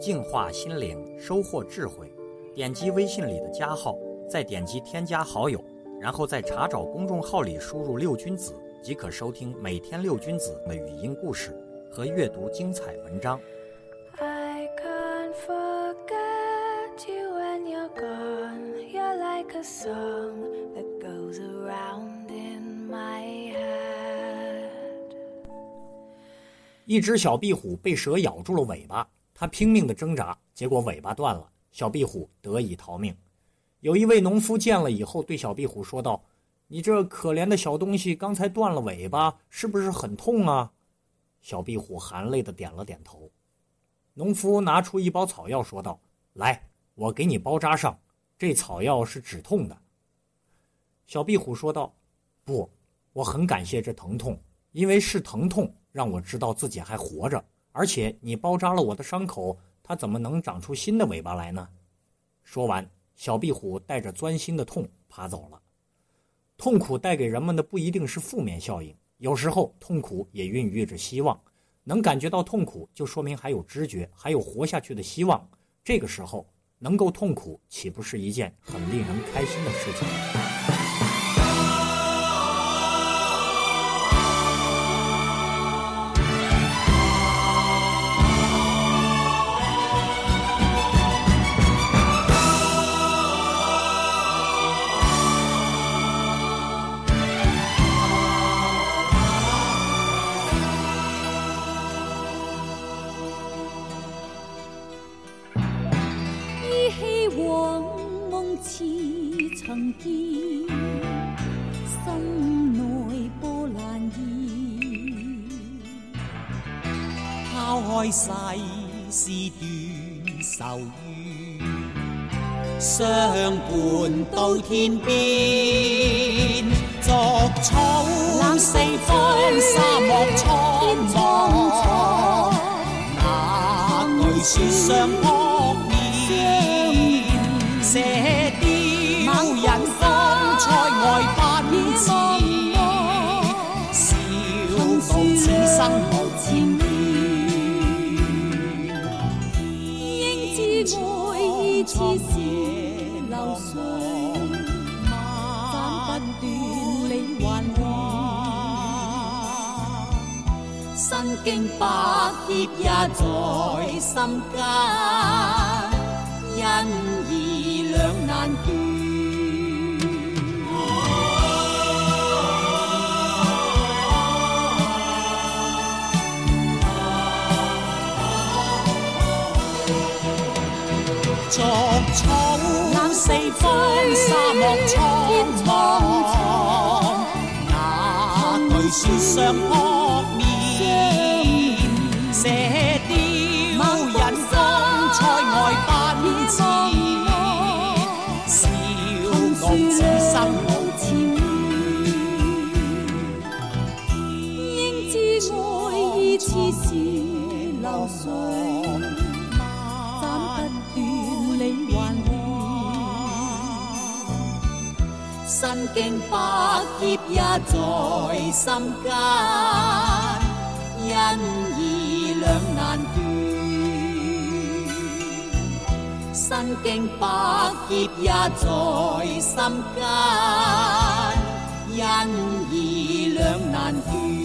净化心灵收获智慧点击微信里的加号再点击添加好友然后在查找公众号里输入六君子即可收听每天六君子的语音故事和阅读精彩文章 i can't forget you when you're gone you're like a song that goes around in my head 一只小壁虎被蛇咬住了尾巴他拼命的挣扎，结果尾巴断了，小壁虎得以逃命。有一位农夫见了以后，对小壁虎说道：“你这可怜的小东西，刚才断了尾巴，是不是很痛啊？”小壁虎含泪的点了点头。农夫拿出一包草药，说道：“来，我给你包扎上，这草药是止痛的。”小壁虎说道：“不，我很感谢这疼痛，因为是疼痛让我知道自己还活着。”而且你包扎了我的伤口，它怎么能长出新的尾巴来呢？说完，小壁虎带着钻心的痛爬走了。痛苦带给人们的不一定是负面效应，有时候痛苦也孕育着希望。能感觉到痛苦，就说明还有知觉，还有活下去的希望。这个时候能够痛苦，岂不是一件很令人开心的事情？往梦似曾见，心内波澜现。抛开世事断愁怨，相伴到天边。独草冷四方，沙漠苍茫，哪惧雪霜安？这雕人方才爱不迟，笑傲此生可缠绵。应知爱意似是流水，斩不断你还乱。身经百劫也在心间。作草四方沙漠苍茫，扑面。是流水斩不断，理还乱。身经百劫也在心间，恩义两难断。身经百劫也在心间，恩义两难断。